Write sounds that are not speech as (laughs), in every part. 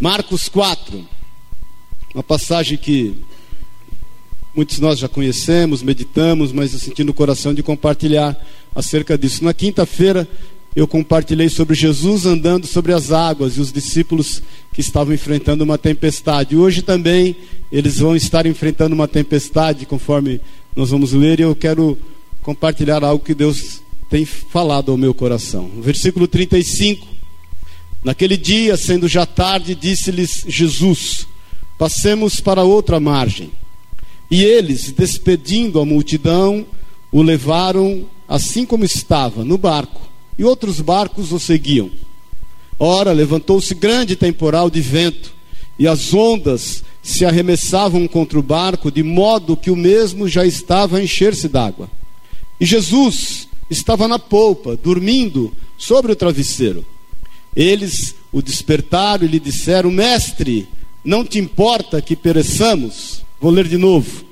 Marcos 4, uma passagem que muitos de nós já conhecemos, meditamos, mas eu senti no coração de compartilhar acerca disso. Na quinta-feira eu compartilhei sobre Jesus andando sobre as águas e os discípulos que estavam enfrentando uma tempestade. Hoje também eles vão estar enfrentando uma tempestade, conforme nós vamos ler, e eu quero compartilhar algo que Deus tem falado ao meu coração. Versículo 35, naquele dia, sendo já tarde, disse-lhes Jesus: Passemos para outra margem. E eles, despedindo a multidão, o levaram assim como estava, no barco e outros barcos o seguiam. Ora, levantou-se grande temporal de vento, e as ondas se arremessavam contra o barco, de modo que o mesmo já estava a encher-se d'água. E Jesus estava na polpa, dormindo sobre o travesseiro. Eles o despertaram e lhe disseram: Mestre, não te importa que pereçamos? Vou ler de novo.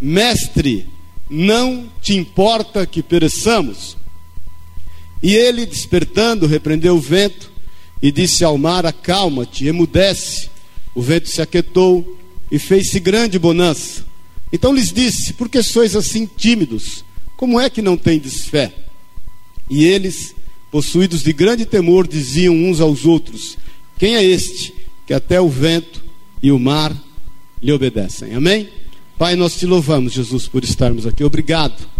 Mestre, não te importa que pereçamos? E ele, despertando, repreendeu o vento e disse ao mar: Acalma-te, emudece. O vento se aquietou e fez-se grande bonança. Então lhes disse: Por que sois assim tímidos? Como é que não tendes fé? E eles, possuídos de grande temor, diziam uns aos outros: Quem é este que até o vento e o mar lhe obedecem? Amém? Pai, nós te louvamos, Jesus, por estarmos aqui. Obrigado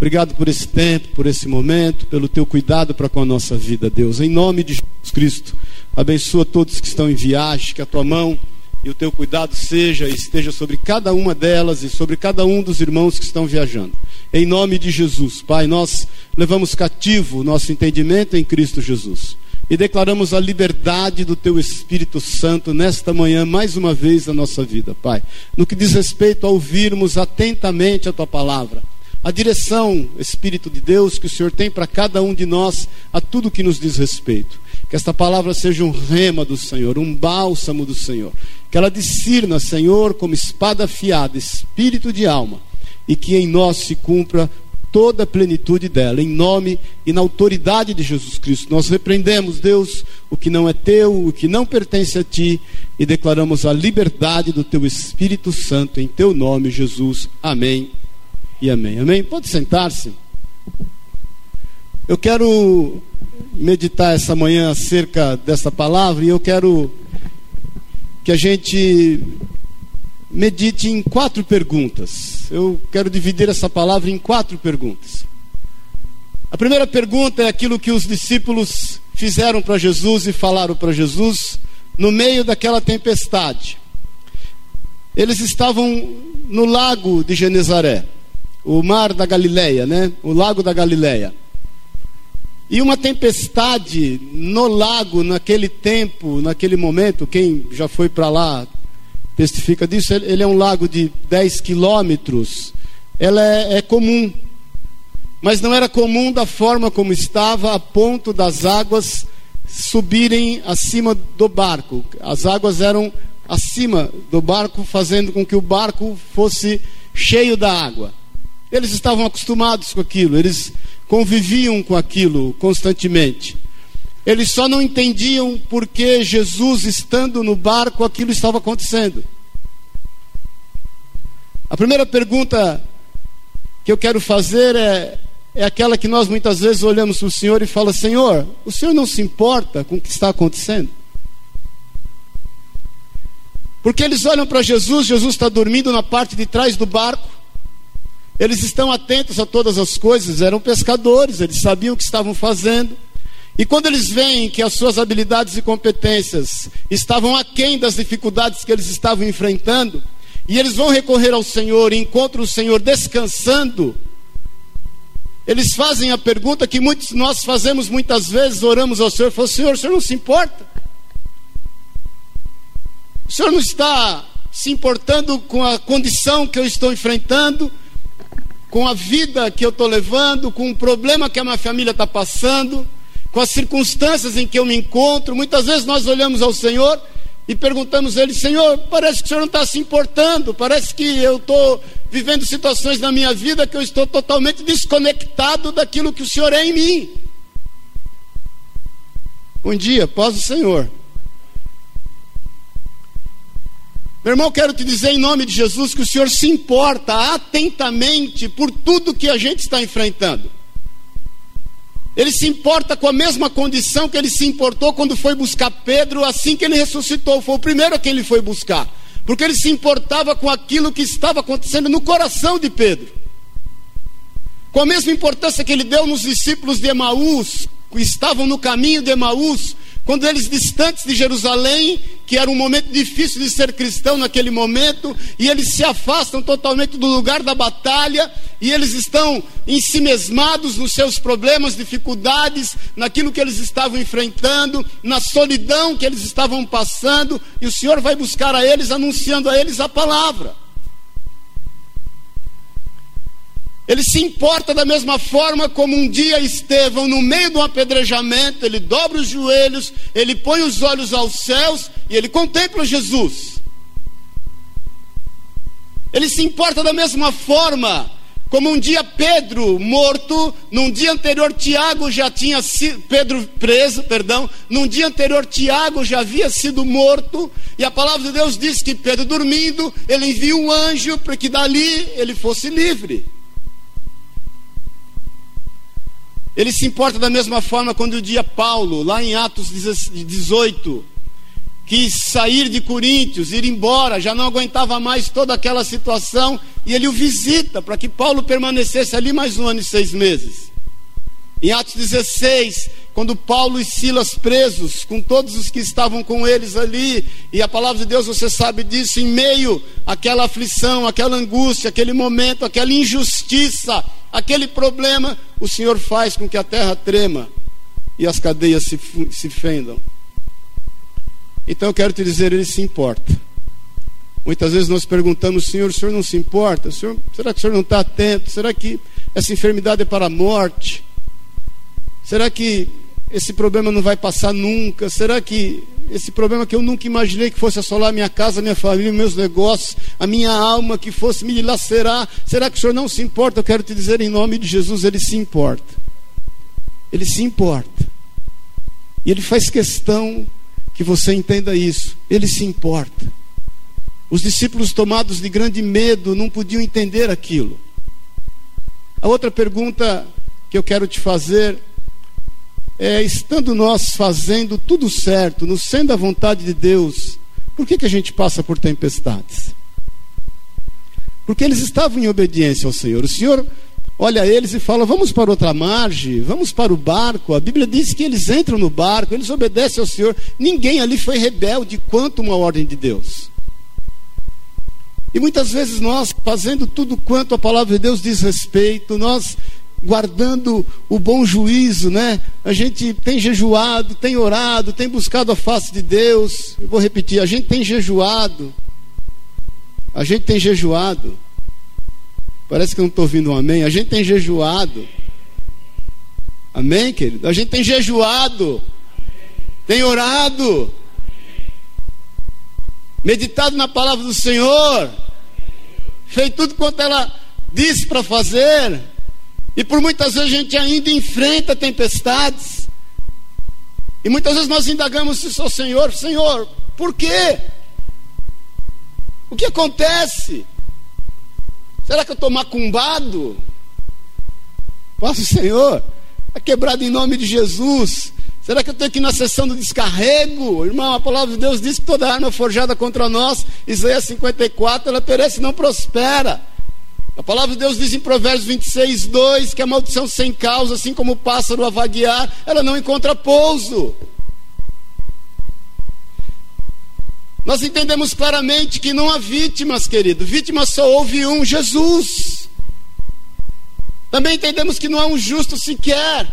Obrigado por esse tempo, por esse momento, pelo teu cuidado para com a nossa vida, Deus. Em nome de Jesus Cristo, abençoa todos que estão em viagem, que a tua mão e o teu cuidado seja e esteja sobre cada uma delas e sobre cada um dos irmãos que estão viajando. Em nome de Jesus, Pai, nós levamos cativo o nosso entendimento em Cristo Jesus e declaramos a liberdade do Teu Espírito Santo nesta manhã, mais uma vez, na nossa vida, Pai. No que diz respeito a ouvirmos atentamente a Tua palavra a direção, Espírito de Deus, que o Senhor tem para cada um de nós, a tudo que nos diz respeito. Que esta palavra seja um rema do Senhor, um bálsamo do Senhor. Que ela discirna, Senhor, como espada afiada, espírito de alma, e que em nós se cumpra toda a plenitude dela, em nome e na autoridade de Jesus Cristo. Nós repreendemos, Deus, o que não é teu, o que não pertence a ti, e declaramos a liberdade do teu Espírito Santo, em teu nome, Jesus. Amém e amém. Amém? Pode sentar-se. Eu quero meditar essa manhã acerca dessa palavra e eu quero que a gente medite em quatro perguntas. Eu quero dividir essa palavra em quatro perguntas. A primeira pergunta é aquilo que os discípulos fizeram para Jesus e falaram para Jesus no meio daquela tempestade. Eles estavam no lago de Genezaré o mar da Galileia, né? O lago da Galileia. E uma tempestade no lago naquele tempo, naquele momento, quem já foi para lá testifica disso, ele é um lago de 10 quilômetros, ela é, é comum, mas não era comum da forma como estava, a ponto das águas subirem acima do barco. As águas eram acima do barco, fazendo com que o barco fosse cheio da água. Eles estavam acostumados com aquilo, eles conviviam com aquilo constantemente. Eles só não entendiam porque Jesus, estando no barco, aquilo estava acontecendo. A primeira pergunta que eu quero fazer é, é aquela que nós muitas vezes olhamos para o Senhor e fala: Senhor, o Senhor não se importa com o que está acontecendo? Porque eles olham para Jesus, Jesus está dormindo na parte de trás do barco. Eles estão atentos a todas as coisas, eram pescadores, eles sabiam o que estavam fazendo. E quando eles veem que as suas habilidades e competências estavam aquém das dificuldades que eles estavam enfrentando, e eles vão recorrer ao Senhor e encontram o Senhor descansando, eles fazem a pergunta que muitos nós fazemos muitas vezes, oramos ao Senhor, falamos, Senhor, o Senhor não se importa? O Senhor não está se importando com a condição que eu estou enfrentando? Com a vida que eu estou levando, com o problema que a minha família está passando, com as circunstâncias em que eu me encontro. Muitas vezes nós olhamos ao Senhor e perguntamos a Ele: Senhor, parece que o Senhor não está se importando, parece que eu estou vivendo situações na minha vida que eu estou totalmente desconectado daquilo que o Senhor é em mim. Um dia, após o Senhor, Meu irmão, quero te dizer em nome de Jesus que o Senhor se importa atentamente por tudo que a gente está enfrentando. Ele se importa com a mesma condição que ele se importou quando foi buscar Pedro assim que ele ressuscitou. Foi o primeiro a quem ele foi buscar. Porque ele se importava com aquilo que estava acontecendo no coração de Pedro. Com a mesma importância que ele deu nos discípulos de Emaús, que estavam no caminho de Emaús, quando eles distantes de Jerusalém, que era um momento difícil de ser cristão naquele momento, e eles se afastam totalmente do lugar da batalha, e eles estão ensimesmados nos seus problemas, dificuldades, naquilo que eles estavam enfrentando, na solidão que eles estavam passando, e o Senhor vai buscar a eles, anunciando a eles a palavra. Ele se importa da mesma forma como um dia Estevão, no meio de um apedrejamento, ele dobra os joelhos, ele põe os olhos aos céus e ele contempla Jesus. Ele se importa da mesma forma como um dia Pedro morto, num dia anterior Tiago já tinha sido Pedro preso, perdão, num dia anterior Tiago já havia sido morto, e a palavra de Deus diz que Pedro dormindo, ele envia um anjo para que dali ele fosse livre. Ele se importa da mesma forma quando o dia Paulo, lá em Atos 18, quis sair de Coríntios, ir embora, já não aguentava mais toda aquela situação, e ele o visita para que Paulo permanecesse ali mais um ano e seis meses. Em Atos 16, quando Paulo e Silas presos, com todos os que estavam com eles ali, e a palavra de Deus, você sabe disso, em meio àquela aflição, aquela angústia, aquele momento, aquela injustiça, aquele problema, o Senhor faz com que a terra trema e as cadeias se, se fendam. Então eu quero te dizer, ele se importa. Muitas vezes nós perguntamos, Senhor, o Senhor não se importa? Senhor, será que o Senhor não está atento? Será que essa enfermidade é para a morte? Será que esse problema não vai passar nunca? Será que esse problema que eu nunca imaginei que fosse assolar minha casa, minha família, meus negócios, a minha alma, que fosse me dilacerar. Será que o Senhor não se importa? Eu quero te dizer em nome de Jesus, Ele se importa. Ele se importa. E Ele faz questão que você entenda isso. Ele se importa. Os discípulos tomados de grande medo não podiam entender aquilo. A outra pergunta que eu quero te fazer é, estando nós fazendo tudo certo, no sendo da vontade de Deus, por que, que a gente passa por tempestades? Porque eles estavam em obediência ao Senhor. O Senhor olha eles e fala: Vamos para outra margem, vamos para o barco. A Bíblia diz que eles entram no barco, eles obedecem ao Senhor. Ninguém ali foi rebelde quanto uma ordem de Deus. E muitas vezes nós, fazendo tudo quanto a palavra de Deus diz respeito, nós guardando o bom juízo, né? A gente tem jejuado, tem orado, tem buscado a face de Deus. Eu vou repetir, a gente tem jejuado. A gente tem jejuado. Parece que eu não estou ouvindo um amém. A gente tem jejuado. Amém, querido? A gente tem jejuado. Tem orado. Meditado na palavra do Senhor. Feito tudo quanto ela disse para fazer. E por muitas vezes a gente ainda enfrenta tempestades. E muitas vezes nós indagamos isso ao Senhor: Senhor, por quê? O que acontece? Será que eu estou macumbado? Posso, Senhor? Está quebrado em nome de Jesus. Será que eu tenho que ir na sessão do descarrego? Irmão, a palavra de Deus diz que toda arma forjada contra nós, Isaías 54, ela perece e não prospera. A palavra de Deus diz em Provérbios 26, 2 que a maldição sem causa, assim como o pássaro a vaguear, ela não encontra pouso. Nós entendemos claramente que não há vítimas, querido. Vítimas só houve um, Jesus. Também entendemos que não há um justo sequer.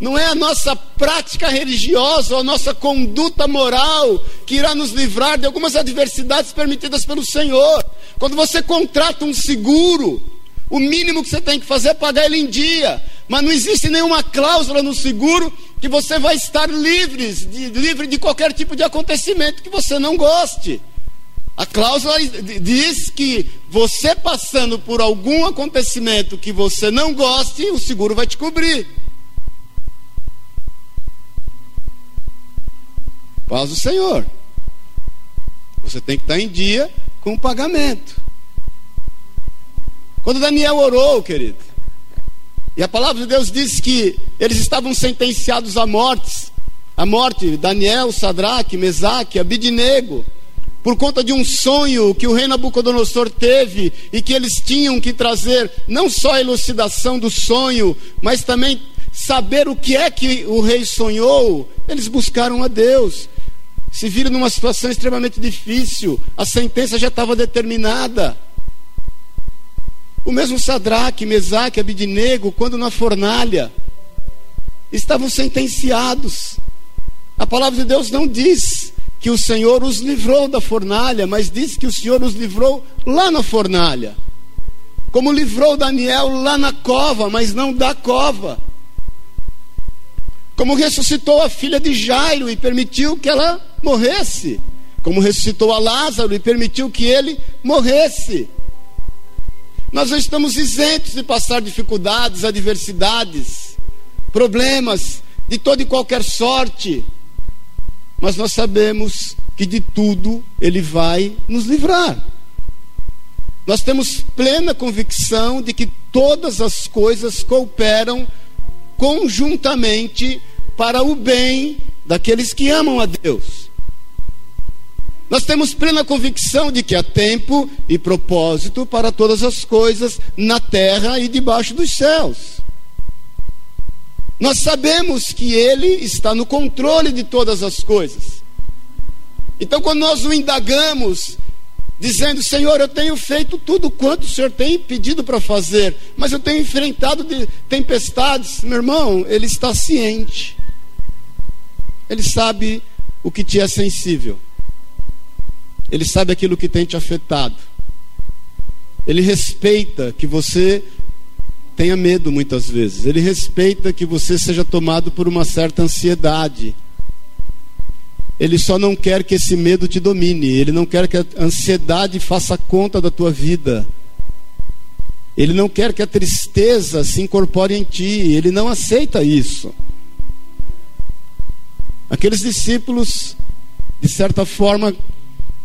Não é a nossa prática religiosa ou a nossa conduta moral que irá nos livrar de algumas adversidades permitidas pelo Senhor. Quando você contrata um seguro, o mínimo que você tem que fazer é pagar ele em dia. Mas não existe nenhuma cláusula no seguro que você vai estar livre de, livre de qualquer tipo de acontecimento que você não goste. A cláusula diz que você passando por algum acontecimento que você não goste, o seguro vai te cobrir. Paz do Senhor. Você tem que estar em dia com o pagamento. Quando Daniel orou, querido, e a palavra de Deus diz que eles estavam sentenciados à morte, a morte, Daniel, Sadraque, Mesaque, Abidnego, por conta de um sonho que o rei Nabucodonosor teve e que eles tinham que trazer não só a elucidação do sonho, mas também saber o que é que o rei sonhou, eles buscaram a Deus. Se viram numa situação extremamente difícil, a sentença já estava determinada. O mesmo Sadraque, Mesaque, Abidnego, quando na fornalha, estavam sentenciados. A palavra de Deus não diz que o Senhor os livrou da fornalha, mas diz que o Senhor os livrou lá na fornalha. Como livrou Daniel lá na cova, mas não da cova. Como ressuscitou a filha de Jairo e permitiu que ela morresse. Como ressuscitou a Lázaro e permitiu que ele morresse. Nós não estamos isentos de passar dificuldades, adversidades, problemas de toda e qualquer sorte mas nós sabemos que de tudo Ele vai nos livrar. Nós temos plena convicção de que todas as coisas cooperam conjuntamente para o bem daqueles que amam a Deus. Nós temos plena convicção de que há tempo e propósito para todas as coisas na terra e debaixo dos céus. Nós sabemos que Ele está no controle de todas as coisas. Então, quando nós o indagamos, dizendo: Senhor, eu tenho feito tudo quanto o Senhor tem pedido para fazer, mas eu tenho enfrentado tempestades, meu irmão, Ele está ciente, Ele sabe o que te é sensível, Ele sabe aquilo que tem te afetado, Ele respeita que você tenha medo muitas vezes. Ele respeita que você seja tomado por uma certa ansiedade. Ele só não quer que esse medo te domine. Ele não quer que a ansiedade faça conta da tua vida. Ele não quer que a tristeza se incorpore em ti. Ele não aceita isso. Aqueles discípulos, de certa forma,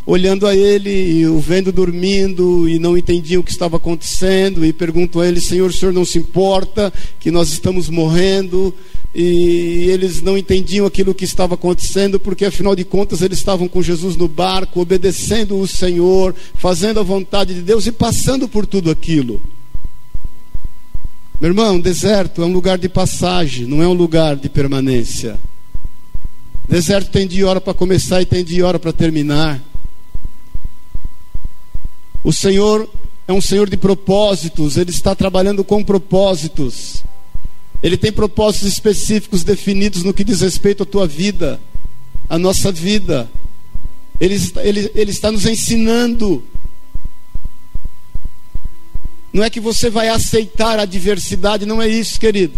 olhando a ele e o vendo dormindo e não entendiam o que estava acontecendo e perguntam a ele: Senhor, o senhor não se importa que nós estamos morrendo? E eles não entendiam aquilo que estava acontecendo, porque afinal de contas eles estavam com Jesus no barco, obedecendo o Senhor, fazendo a vontade de Deus e passando por tudo aquilo. Meu irmão, deserto é um lugar de passagem, não é um lugar de permanência. Deserto tem de hora para começar e tem de hora para terminar. O Senhor é um Senhor de propósitos, Ele está trabalhando com propósitos. Ele tem propósitos específicos definidos no que diz respeito à tua vida, à nossa vida. Ele, ele, ele está nos ensinando. Não é que você vai aceitar a diversidade, não é isso, querido.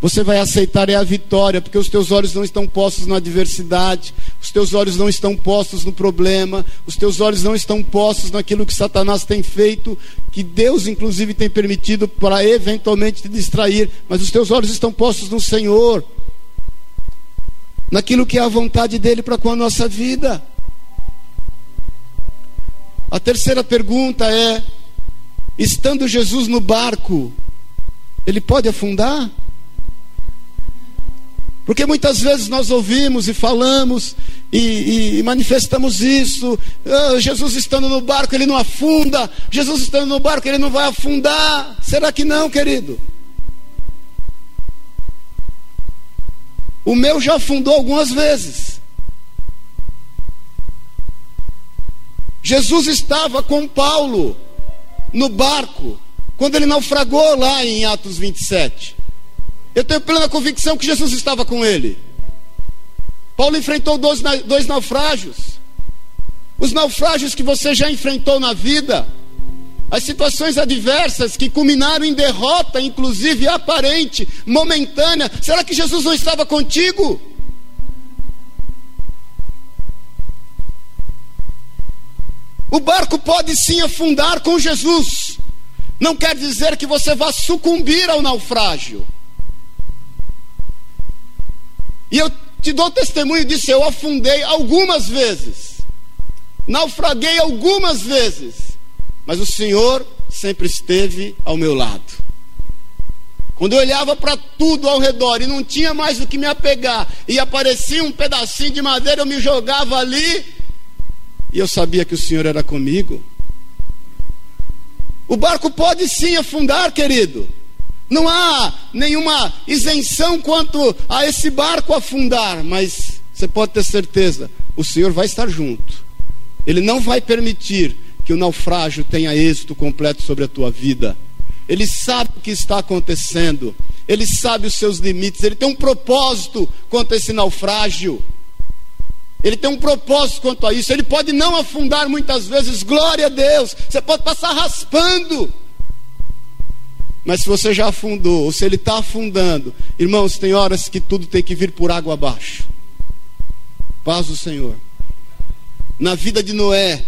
Você vai aceitar é a vitória, porque os teus olhos não estão postos na adversidade, os teus olhos não estão postos no problema, os teus olhos não estão postos naquilo que Satanás tem feito, que Deus inclusive tem permitido para eventualmente te distrair, mas os teus olhos estão postos no Senhor, naquilo que é a vontade dele para com a nossa vida. A terceira pergunta é: estando Jesus no barco, ele pode afundar? Porque muitas vezes nós ouvimos e falamos e, e manifestamos isso. Oh, Jesus estando no barco, ele não afunda. Jesus estando no barco, ele não vai afundar. Será que não, querido? O meu já afundou algumas vezes. Jesus estava com Paulo no barco, quando ele naufragou lá em Atos 27. Eu tenho plena convicção que Jesus estava com ele. Paulo enfrentou dois, dois naufrágios. Os naufrágios que você já enfrentou na vida, as situações adversas que culminaram em derrota, inclusive aparente, momentânea. Será que Jesus não estava contigo? O barco pode sim afundar com Jesus. Não quer dizer que você vá sucumbir ao naufrágio. E eu te dou testemunho disso, eu afundei algumas vezes. naufraguei algumas vezes, mas o Senhor sempre esteve ao meu lado. Quando eu olhava para tudo ao redor e não tinha mais o que me apegar, e aparecia um pedacinho de madeira, eu me jogava ali, e eu sabia que o Senhor era comigo. O barco pode sim afundar, querido. Não há nenhuma isenção quanto a esse barco afundar, mas você pode ter certeza, o Senhor vai estar junto. Ele não vai permitir que o naufrágio tenha êxito completo sobre a tua vida. Ele sabe o que está acontecendo, ele sabe os seus limites, ele tem um propósito quanto a esse naufrágio. Ele tem um propósito quanto a isso. Ele pode não afundar muitas vezes, glória a Deus. Você pode passar raspando. Mas se você já afundou, ou se ele está afundando, irmãos, tem horas que tudo tem que vir por água abaixo. Paz do Senhor. Na vida de Noé,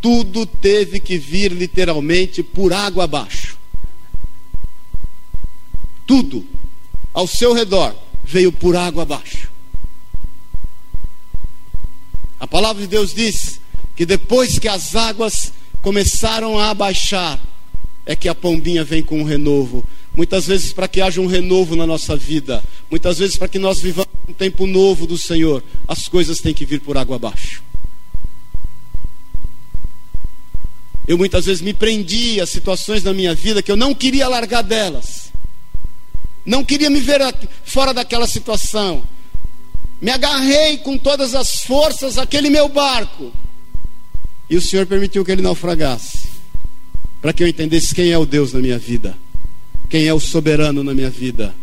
tudo teve que vir literalmente por água abaixo. Tudo ao seu redor veio por água abaixo. A palavra de Deus diz que depois que as águas começaram a abaixar, é que a pombinha vem com um renovo. Muitas vezes para que haja um renovo na nossa vida, muitas vezes para que nós vivamos um tempo novo do Senhor, as coisas têm que vir por água abaixo. Eu muitas vezes me prendi a situações na minha vida que eu não queria largar delas. Não queria me ver fora daquela situação me agarrei com todas as forças àquele meu barco. E o Senhor permitiu que ele naufragasse, para que eu entendesse quem é o Deus na minha vida, quem é o soberano na minha vida,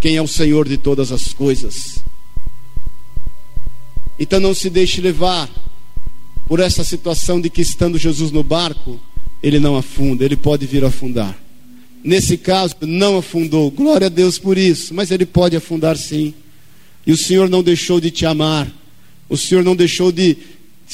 quem é o Senhor de todas as coisas. Então não se deixe levar por essa situação de que estando Jesus no barco, ele não afunda, ele pode vir afundar. Nesse caso, não afundou, glória a Deus por isso, mas ele pode afundar sim. E o Senhor não deixou de te amar. O Senhor não deixou de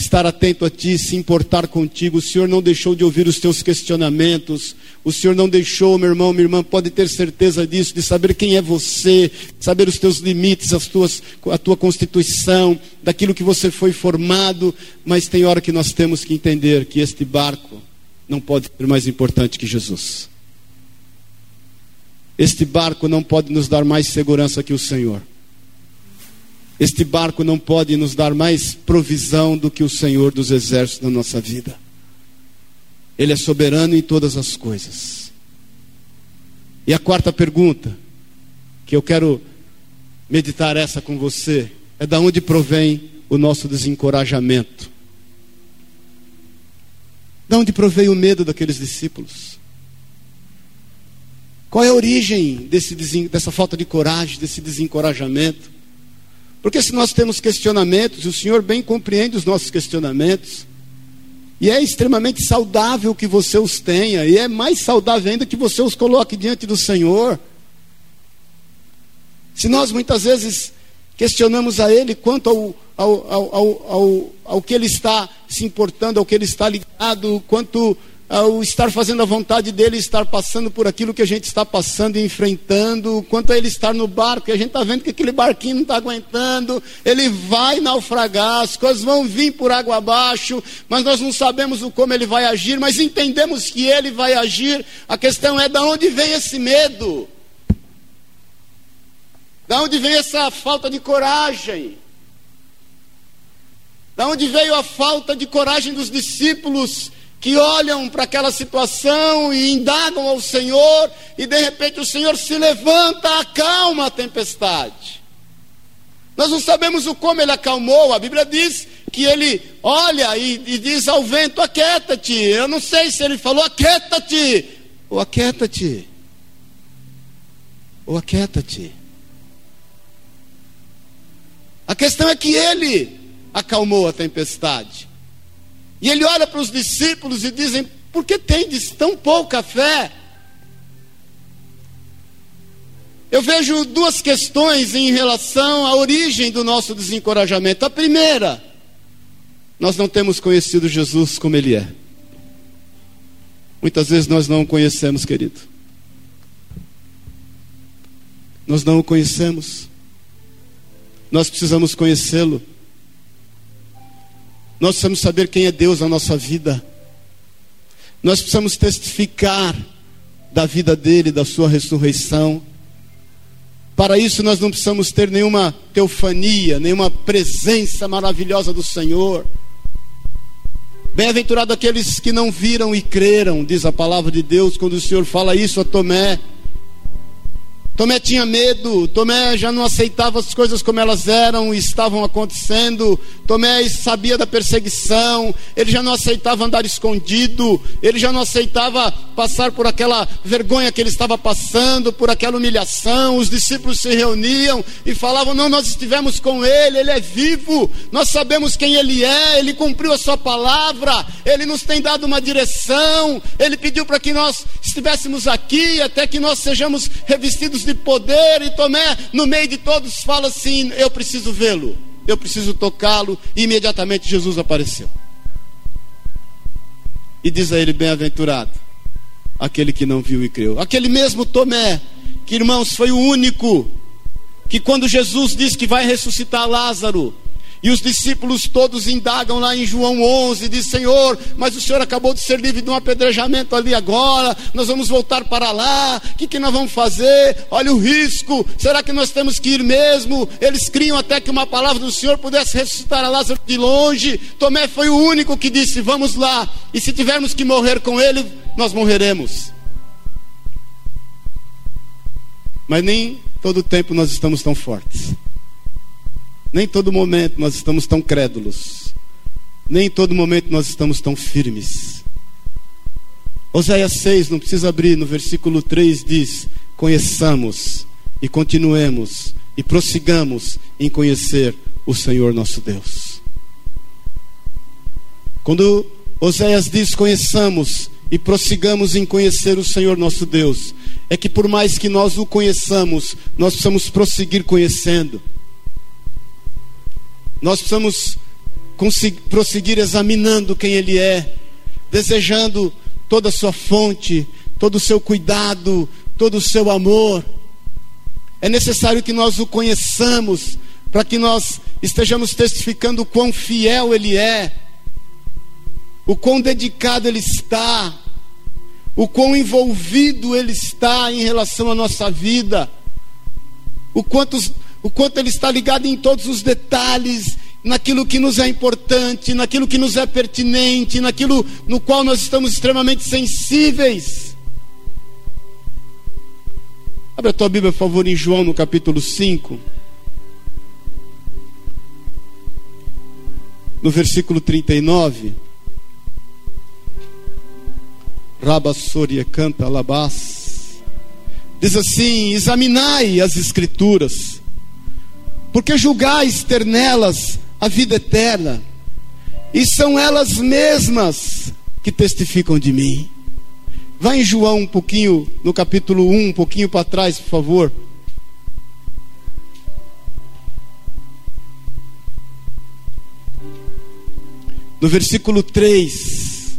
estar atento a ti, se importar contigo. O Senhor não deixou de ouvir os teus questionamentos. O Senhor não deixou, meu irmão, minha irmã, pode ter certeza disso, de saber quem é você, saber os teus limites, as tuas, a tua constituição, daquilo que você foi formado. Mas tem hora que nós temos que entender que este barco não pode ser mais importante que Jesus. Este barco não pode nos dar mais segurança que o Senhor. Este barco não pode nos dar mais provisão do que o Senhor dos exércitos na nossa vida. Ele é soberano em todas as coisas. E a quarta pergunta, que eu quero meditar essa com você, é da onde provém o nosso desencorajamento? Da onde provém o medo daqueles discípulos? Qual é a origem desse, dessa falta de coragem, desse desencorajamento? Porque se nós temos questionamentos, o Senhor bem compreende os nossos questionamentos, e é extremamente saudável que você os tenha, e é mais saudável ainda que você os coloque diante do Senhor. Se nós muitas vezes questionamos a Ele quanto ao, ao, ao, ao, ao, que Ele está se importando, ao que Ele está ligado, quanto ao estar fazendo a vontade dele, estar passando por aquilo que a gente está passando e enfrentando, quanto a ele estar no barco, e a gente está vendo que aquele barquinho não está aguentando, ele vai naufragar, as coisas vão vir por água abaixo, mas nós não sabemos o como ele vai agir, mas entendemos que ele vai agir. A questão é de onde vem esse medo? Da onde vem essa falta de coragem? Da onde veio a falta de coragem dos discípulos que olham para aquela situação e indagam ao Senhor, e de repente o Senhor se levanta, acalma a tempestade. Nós não sabemos o como ele acalmou, a Bíblia diz que ele olha e, e diz ao vento: aquieta-te. Eu não sei se ele falou aquieta-te, ou aquieta-te, ou aquieta-te. A questão é que ele acalmou a tempestade. E ele olha para os discípulos e dizem: Por que tendes tão pouca fé? Eu vejo duas questões em relação à origem do nosso desencorajamento. A primeira, nós não temos conhecido Jesus como Ele é. Muitas vezes nós não o conhecemos, querido. Nós não o conhecemos. Nós precisamos conhecê-lo. Nós precisamos saber quem é Deus na nossa vida. Nós precisamos testificar da vida dele, da sua ressurreição. Para isso, nós não precisamos ter nenhuma teofania, nenhuma presença maravilhosa do Senhor. Bem-aventurado aqueles que não viram e creram, diz a palavra de Deus, quando o Senhor fala isso a Tomé. Tomé tinha medo, Tomé já não aceitava as coisas como elas eram e estavam acontecendo. Tomé sabia da perseguição, ele já não aceitava andar escondido, ele já não aceitava passar por aquela vergonha que ele estava passando, por aquela humilhação. Os discípulos se reuniam e falavam: Não, nós estivemos com ele, ele é vivo, nós sabemos quem ele é, ele cumpriu a sua palavra, ele nos tem dado uma direção, ele pediu para que nós estivéssemos aqui até que nós sejamos revestidos de poder, e Tomé, no meio de todos, fala assim: Eu preciso vê-lo, eu preciso tocá-lo. E imediatamente Jesus apareceu. E diz a ele: Bem-aventurado, aquele que não viu e creu. Aquele mesmo Tomé, que irmãos, foi o único que, quando Jesus disse que vai ressuscitar Lázaro, e os discípulos todos indagam lá em João 11, diz: Senhor, mas o Senhor acabou de ser livre de um apedrejamento ali agora, nós vamos voltar para lá, o que, que nós vamos fazer? Olha o risco, será que nós temos que ir mesmo? Eles criam até que uma palavra do Senhor pudesse ressuscitar a Lázaro de longe. Tomé foi o único que disse: Vamos lá, e se tivermos que morrer com ele, nós morreremos. Mas nem todo tempo nós estamos tão fortes. Nem todo momento nós estamos tão crédulos. Nem em todo momento nós estamos tão firmes. Oséias 6, não precisa abrir, no versículo 3 diz: Conheçamos e continuemos e prossigamos em conhecer o Senhor nosso Deus. Quando Oséias diz: Conheçamos e prossigamos em conhecer o Senhor nosso Deus, é que por mais que nós o conheçamos, nós precisamos prosseguir conhecendo. Nós precisamos prosseguir examinando quem Ele é, desejando toda a sua fonte, todo o seu cuidado, todo o seu amor. É necessário que nós o conheçamos, para que nós estejamos testificando o quão fiel Ele é, o quão dedicado Ele está, o quão envolvido Ele está em relação à nossa vida, o quantos o quanto Ele está ligado em todos os detalhes, naquilo que nos é importante, naquilo que nos é pertinente, naquilo no qual nós estamos extremamente sensíveis. Abre a tua Bíblia, por favor, em João, no capítulo 5. No versículo 39. Rabassoria canta alabás. Diz assim: Examinai as Escrituras porque julgais ter nelas a vida eterna, e são elas mesmas que testificam de mim. Vai em João um pouquinho, no capítulo 1, um pouquinho para trás, por favor. No versículo 3.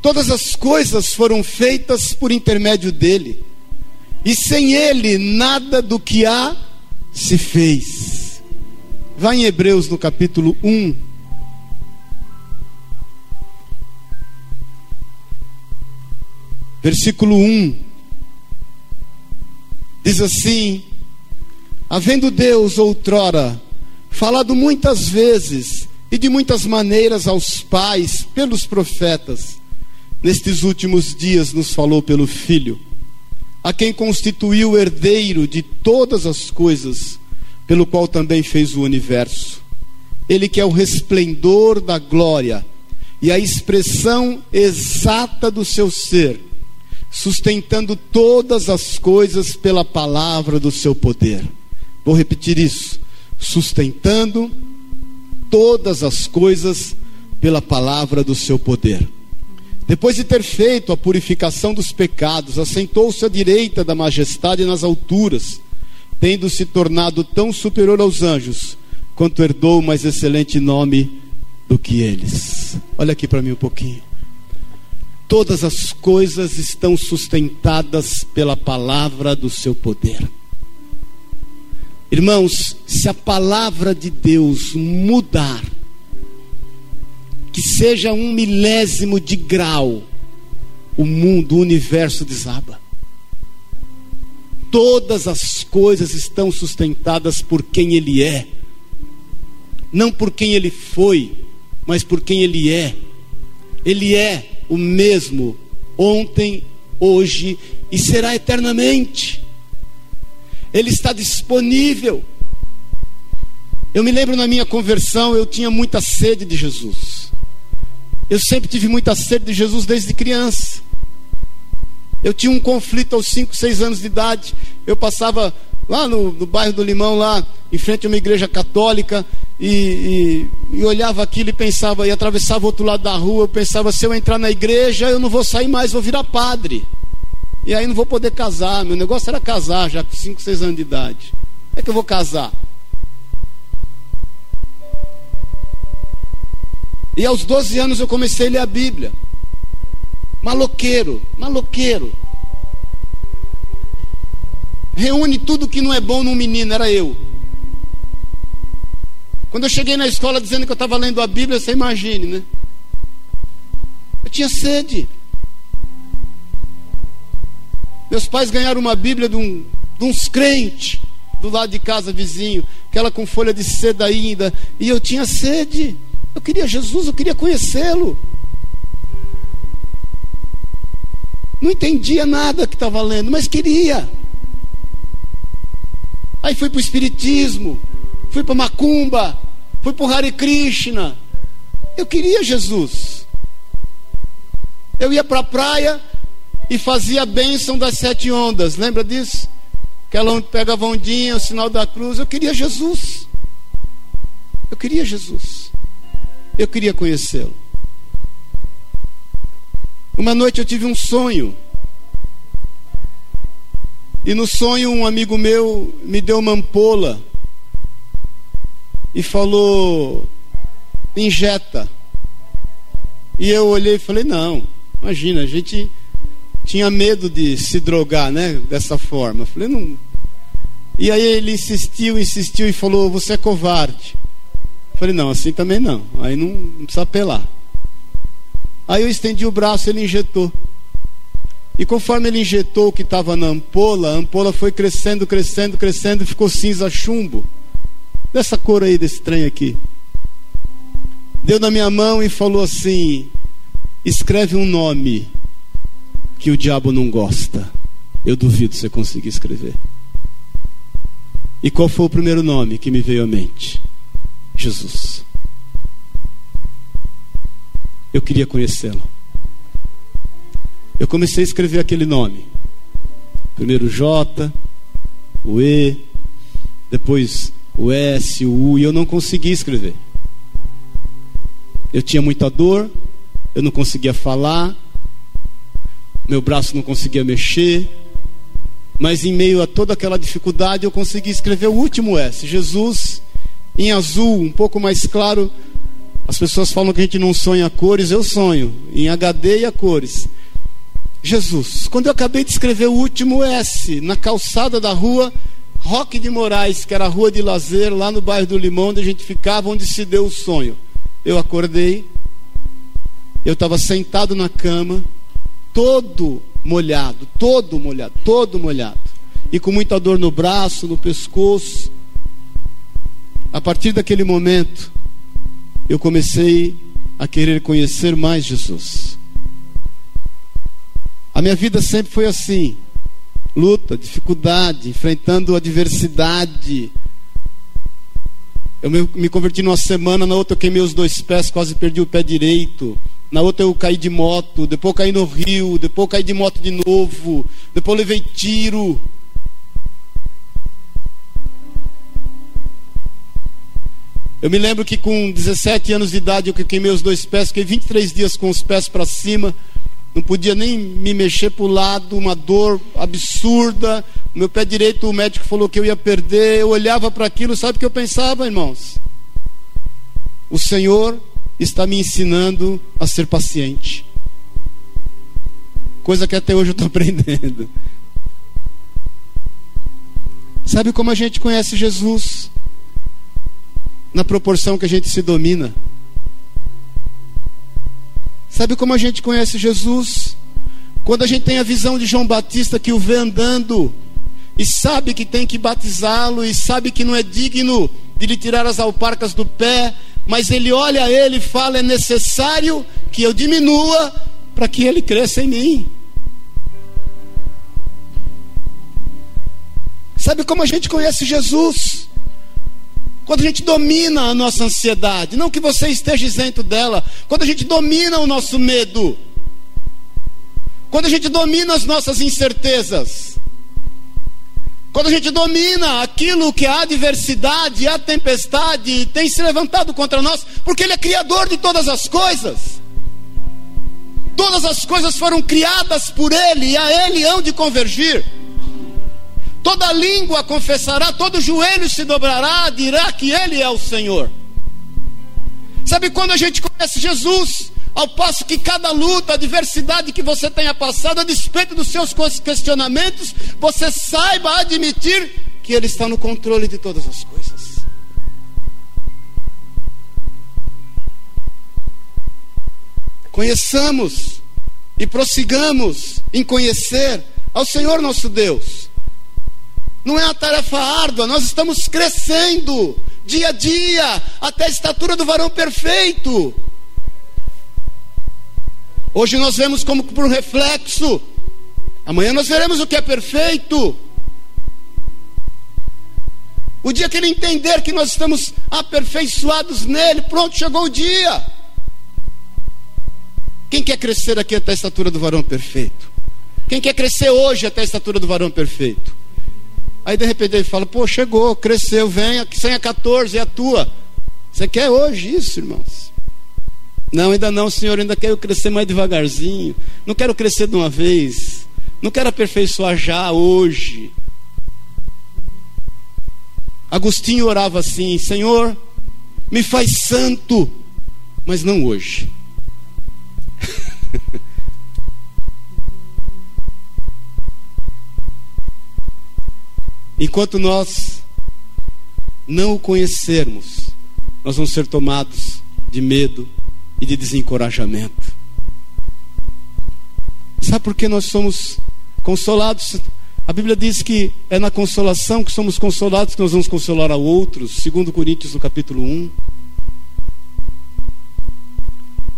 Todas as coisas foram feitas por intermédio dele e sem ele, nada do que há se fez. Vai em Hebreus no capítulo 1. Versículo 1. Diz assim: Havendo Deus outrora falado muitas vezes e de muitas maneiras aos pais pelos profetas, nestes últimos dias nos falou pelo Filho a quem constituiu o herdeiro de todas as coisas, pelo qual também fez o universo. Ele que é o resplendor da glória e a expressão exata do seu ser, sustentando todas as coisas pela palavra do seu poder. Vou repetir isso: sustentando todas as coisas pela palavra do seu poder. Depois de ter feito a purificação dos pecados, assentou-se à direita da majestade nas alturas, tendo se tornado tão superior aos anjos, quanto herdou o mais excelente nome do que eles. Olha aqui para mim um pouquinho. Todas as coisas estão sustentadas pela palavra do seu poder. Irmãos, se a palavra de Deus mudar, que seja um milésimo de grau, o mundo, o universo desaba. Todas as coisas estão sustentadas por quem Ele é, não por quem Ele foi, mas por quem Ele é. Ele é o mesmo ontem, hoje e será eternamente. Ele está disponível. Eu me lembro na minha conversão, eu tinha muita sede de Jesus. Eu sempre tive muita sede de Jesus desde criança. Eu tinha um conflito aos 5, 6 anos de idade. Eu passava lá no, no, bairro do Limão, lá em frente a uma igreja católica, e, e, e, olhava aquilo e pensava, e atravessava o outro lado da rua, eu pensava, se eu entrar na igreja, eu não vou sair mais, vou virar padre. E aí não vou poder casar. Meu negócio era casar já com 5, 6 anos de idade. Como é que eu vou casar? E aos 12 anos eu comecei a ler a Bíblia. Maloqueiro, maloqueiro. Reúne tudo que não é bom num menino, era eu. Quando eu cheguei na escola dizendo que eu estava lendo a Bíblia, você imagine, né? Eu tinha sede. Meus pais ganharam uma Bíblia de, um, de uns crentes do lado de casa vizinho, aquela com folha de seda ainda, e eu tinha sede. Eu queria Jesus, eu queria conhecê-lo. Não entendia nada que estava lendo, mas queria. Aí fui para o Espiritismo, fui para Macumba, fui para o Hare Krishna. Eu queria Jesus. Eu ia para a praia e fazia a bênção das sete ondas, lembra disso? Aquela onde pega a ondinha, o sinal da cruz. Eu queria Jesus. Eu queria Jesus. Eu queria conhecê-lo. Uma noite eu tive um sonho. E no sonho um amigo meu me deu uma ampola e falou: injeta. E eu olhei e falei: não, imagina, a gente tinha medo de se drogar, né? Dessa forma. Eu falei: não. E aí ele insistiu, insistiu e falou: você é covarde. Falei: não, assim também não. Aí não, não precisa apelar. Aí eu estendi o braço, ele injetou. E conforme ele injetou o que estava na ampola, a ampola foi crescendo, crescendo, crescendo e ficou cinza chumbo. Dessa cor aí, desse trem aqui. Deu na minha mão e falou assim: escreve um nome que o diabo não gosta. Eu duvido você conseguir escrever. E qual foi o primeiro nome que me veio à mente? Jesus. Eu queria conhecê-lo. Eu comecei a escrever aquele nome. Primeiro J, o E, depois o S, o U, e eu não conseguia escrever. Eu tinha muita dor, eu não conseguia falar, meu braço não conseguia mexer, mas em meio a toda aquela dificuldade eu consegui escrever o último S, Jesus, em azul, um pouco mais claro, as pessoas falam que a gente não sonha cores, eu sonho em HD e a cores. Jesus, quando eu acabei de escrever o último S na calçada da rua Roque de Moraes, que era a rua de lazer lá no bairro do Limão, onde a gente ficava, onde se deu o sonho. Eu acordei, eu estava sentado na cama, todo molhado, todo molhado, todo molhado, e com muita dor no braço, no pescoço. A partir daquele momento, eu comecei a querer conhecer mais Jesus. A minha vida sempre foi assim: luta, dificuldade, enfrentando adversidade. Eu me, converti numa semana, na outra eu queimei os dois pés, quase perdi o pé direito. Na outra eu caí de moto, depois caí no rio, depois caí de moto de novo, depois levei tiro. Eu me lembro que com 17 anos de idade eu queimei os dois pés, fiquei 23 dias com os pés para cima, não podia nem me mexer para o lado, uma dor absurda. O meu pé direito, o médico falou que eu ia perder. Eu olhava para aquilo, sabe o que eu pensava, irmãos? O Senhor está me ensinando a ser paciente. Coisa que até hoje eu estou (laughs) aprendendo. Sabe como a gente conhece Jesus? Na proporção que a gente se domina. Sabe como a gente conhece Jesus? Quando a gente tem a visão de João Batista que o vê andando e sabe que tem que batizá-lo e sabe que não é digno de lhe tirar as alparcas do pé, mas ele olha a ele e fala: é necessário que eu diminua para que ele cresça em mim. Sabe como a gente conhece Jesus? Quando a gente domina a nossa ansiedade, não que você esteja isento dela, quando a gente domina o nosso medo, quando a gente domina as nossas incertezas, quando a gente domina aquilo que a adversidade, a tempestade tem se levantado contra nós, porque Ele é criador de todas as coisas. Todas as coisas foram criadas por Ele e a Ele hão de convergir. Toda língua confessará, todo joelho se dobrará, dirá que Ele é o Senhor. Sabe quando a gente conhece Jesus? Ao passo que cada luta, adversidade que você tenha passado, a despeito dos seus questionamentos, você saiba admitir que Ele está no controle de todas as coisas. Conheçamos e prossigamos em conhecer ao Senhor nosso Deus. Não é uma tarefa árdua, nós estamos crescendo dia a dia até a estatura do varão perfeito. Hoje nós vemos como por reflexo. Amanhã nós veremos o que é perfeito. O dia que ele entender que nós estamos aperfeiçoados nele, pronto, chegou o dia. Quem quer crescer aqui até a estatura do varão perfeito? Quem quer crescer hoje até a estatura do varão perfeito? Aí de repente ele fala: pô, chegou, cresceu, venha, senha 14 é a tua. Você quer hoje isso, irmãos? Não, ainda não, Senhor, ainda quero crescer mais devagarzinho. Não quero crescer de uma vez. Não quero aperfeiçoar já hoje. Agostinho orava assim: Senhor, me faz santo, mas não hoje. (laughs) Enquanto nós não o conhecermos, nós vamos ser tomados de medo, e de desencorajamento. Sabe por que nós somos consolados? A Bíblia diz que é na consolação que somos consolados que nós vamos consolar a outros, segundo Coríntios no capítulo 1.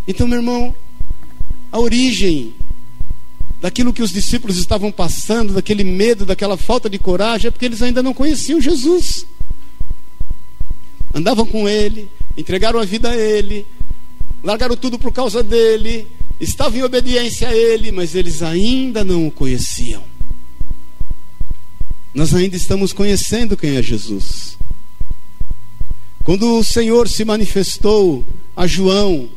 Então, meu irmão, a origem daquilo que os discípulos estavam passando, daquele medo, daquela falta de coragem, é porque eles ainda não conheciam Jesus. Andavam com ele, entregaram a vida a ele, largaram tudo por causa dele, estavam em obediência a ele, mas eles ainda não o conheciam. Nós ainda estamos conhecendo quem é Jesus. Quando o Senhor se manifestou a João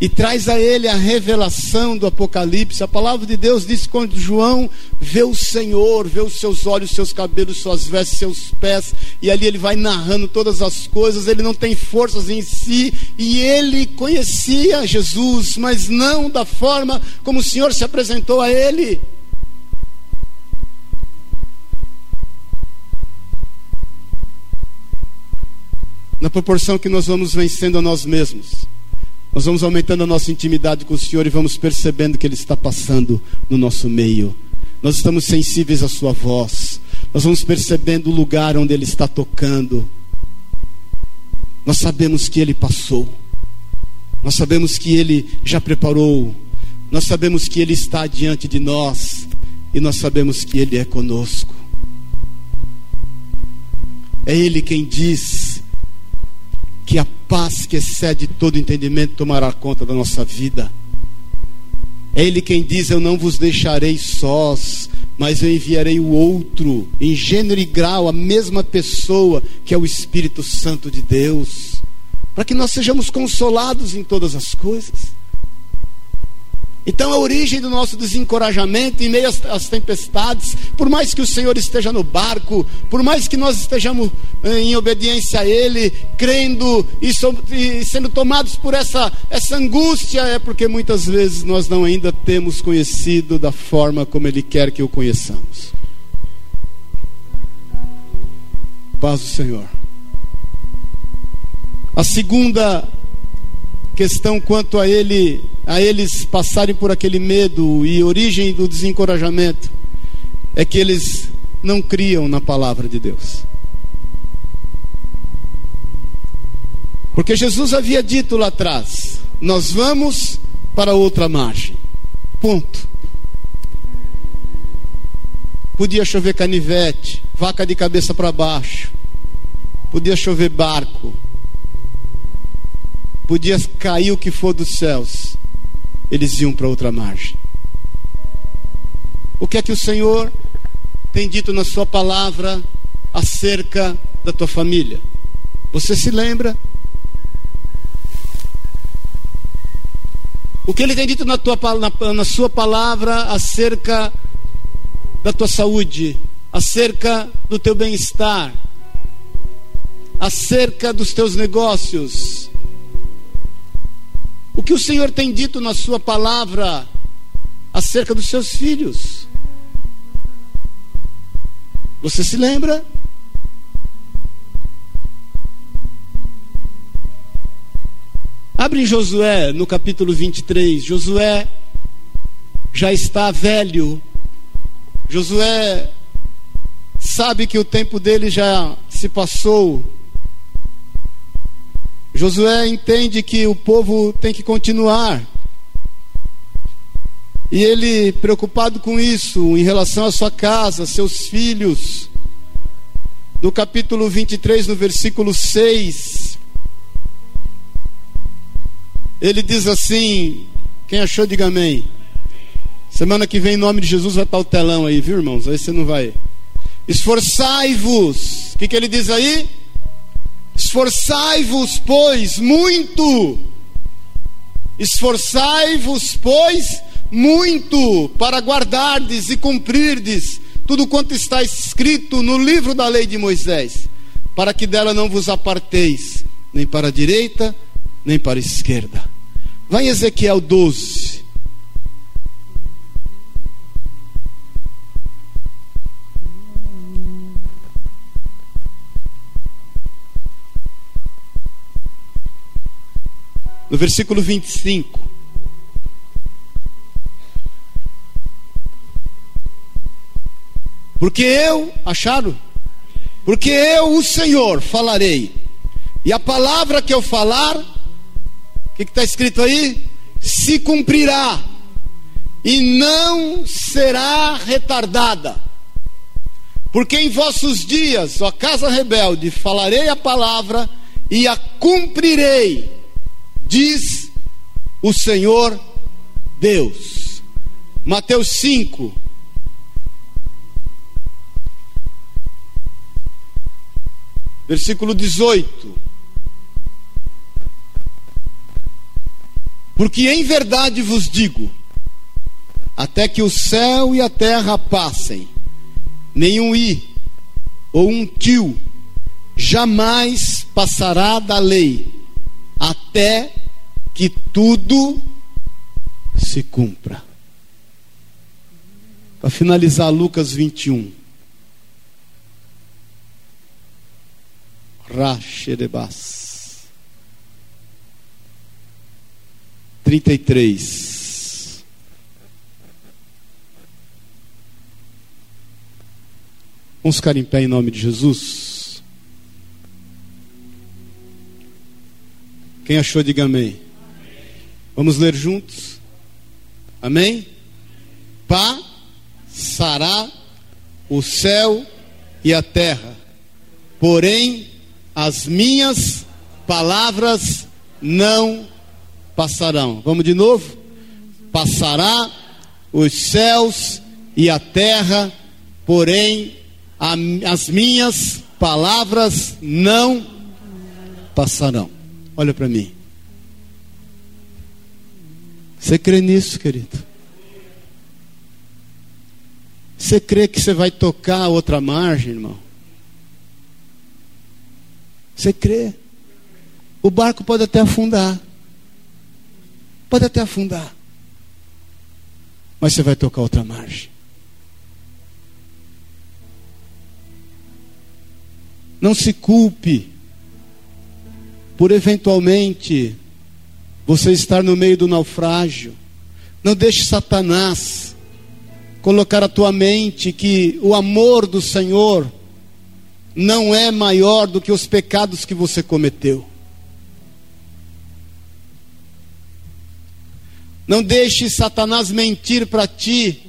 e traz a ele a revelação do Apocalipse. A palavra de Deus diz quando João vê o Senhor, vê os seus olhos, seus cabelos, suas vestes, seus pés, e ali ele vai narrando todas as coisas, ele não tem forças em si, e ele conhecia Jesus, mas não da forma como o Senhor se apresentou a ele. Na proporção que nós vamos vencendo a nós mesmos nós vamos aumentando a nossa intimidade com o Senhor e vamos percebendo que Ele está passando no nosso meio. Nós estamos sensíveis à Sua voz. Nós vamos percebendo o lugar onde Ele está tocando. Nós sabemos que Ele passou. Nós sabemos que Ele já preparou. Nós sabemos que Ele está diante de nós. E nós sabemos que Ele é conosco. É Ele quem diz que a paz que excede todo entendimento tomará conta da nossa vida. É Ele quem diz: Eu não vos deixarei sós, mas eu enviarei o outro, em gênero e grau, a mesma pessoa, que é o Espírito Santo de Deus, para que nós sejamos consolados em todas as coisas. Então, a origem do nosso desencorajamento em meio às, às, tempestades, por mais que o Senhor esteja no barco, por mais que nós estejamos eh, em obediência a Ele, crendo e, so, e, sendo tomados por essa, essa angústia, é porque muitas vezes nós não ainda temos conhecido da forma como Ele quer que o conheçamos. paz do Senhor. A segunda questão quanto a ele, a eles passarem por aquele medo e origem do desencorajamento é que eles não criam na palavra de Deus. Porque Jesus havia dito lá atrás: nós vamos para outra margem. Ponto. Podia chover canivete, vaca de cabeça para baixo. Podia chover barco. Podia cair o que for dos céus. Eles iam para outra margem. O que é que o Senhor tem dito na Sua palavra acerca da tua família? Você se lembra? O que ele tem dito na, tua, na, na sua palavra acerca da tua saúde, acerca do teu bem-estar, acerca dos teus negócios. O que o Senhor tem dito na sua palavra acerca dos seus filhos? Você se lembra? Abre em Josué, no capítulo 23. Josué já está velho. Josué sabe que o tempo dele já se passou. Josué entende que o povo tem que continuar. E ele, preocupado com isso, em relação à sua casa, seus filhos, no capítulo 23, no versículo 6, ele diz assim: quem achou, diga amém. Semana que vem, em nome de Jesus, vai estar o telão aí, viu, irmãos? Aí você não vai. Esforçai-vos. O que, que ele diz aí? Esforçai-vos, pois, muito. Esforçai-vos, pois, muito, para guardardes e cumprirdes tudo quanto está escrito no livro da lei de Moisés, para que dela não vos aparteis, nem para a direita, nem para a esquerda. Vai em Ezequiel 12. No versículo 25. Porque eu, acharam? Porque eu, o Senhor, falarei, e a palavra que eu falar, o que está escrito aí? Se cumprirá e não será retardada. Porque em vossos dias, ó casa rebelde, falarei a palavra e a cumprirei, diz o Senhor Deus. Mateus 5. Versículo 18. Porque em verdade vos digo: até que o céu e a terra passem, nenhum i ou um tio jamais passará da lei, até que tudo se cumpra. Para finalizar, Lucas 21. Rachedebas. 33. Vamos ficar em pé em nome de Jesus. Quem achou, diga amém. Vamos ler juntos? Amém? Passará o céu e a terra, porém as minhas palavras não passarão. Vamos de novo? Passará os céus e a terra, porém as minhas palavras não passarão. Olha para mim. Você crê nisso, querido? Você crê que você vai tocar a outra margem, irmão? Você crê? O barco pode até afundar. Pode até afundar. Mas você vai tocar outra margem. Não se culpe por eventualmente você estar no meio do naufrágio. Não deixe Satanás colocar a tua mente que o amor do Senhor não é maior do que os pecados que você cometeu. Não deixe Satanás mentir para ti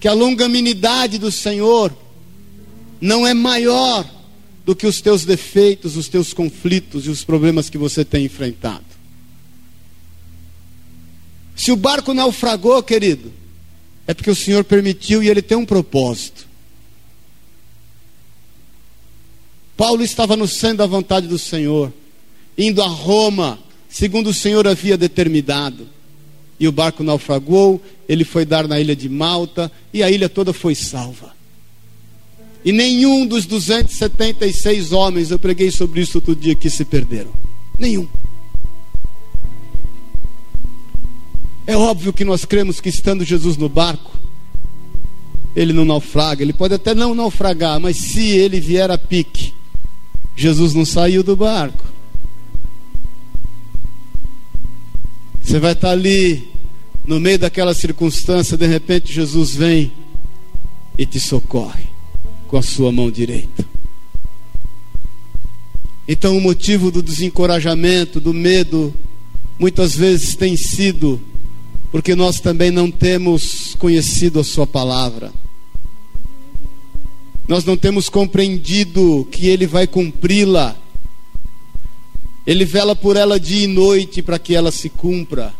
que a longanimidade do Senhor não é maior do que os teus defeitos, os teus conflitos e os problemas que você tem enfrentado. Se o barco naufragou, querido, é porque o Senhor permitiu e ele tem um propósito. Paulo estava no centro da vontade do Senhor, indo a Roma, segundo o Senhor havia determinado. E o barco naufragou, ele foi dar na ilha de Malta, e a ilha toda foi salva. E nenhum dos 276 homens, eu preguei sobre isso outro dia, que se perderam. Nenhum. É óbvio que nós cremos que estando Jesus no barco, ele não naufraga, ele pode até não naufragar, mas se ele vier a pique, Jesus não saiu do barco. Você vai estar ali, no meio daquela circunstância, de repente Jesus vem e te socorre com a sua mão direita. Então, o motivo do desencorajamento, do medo, muitas vezes tem sido porque nós também não temos conhecido a Sua palavra. Nós não temos compreendido que Ele vai cumpri-la. Ele vela por ela dia e noite para que ela se cumpra.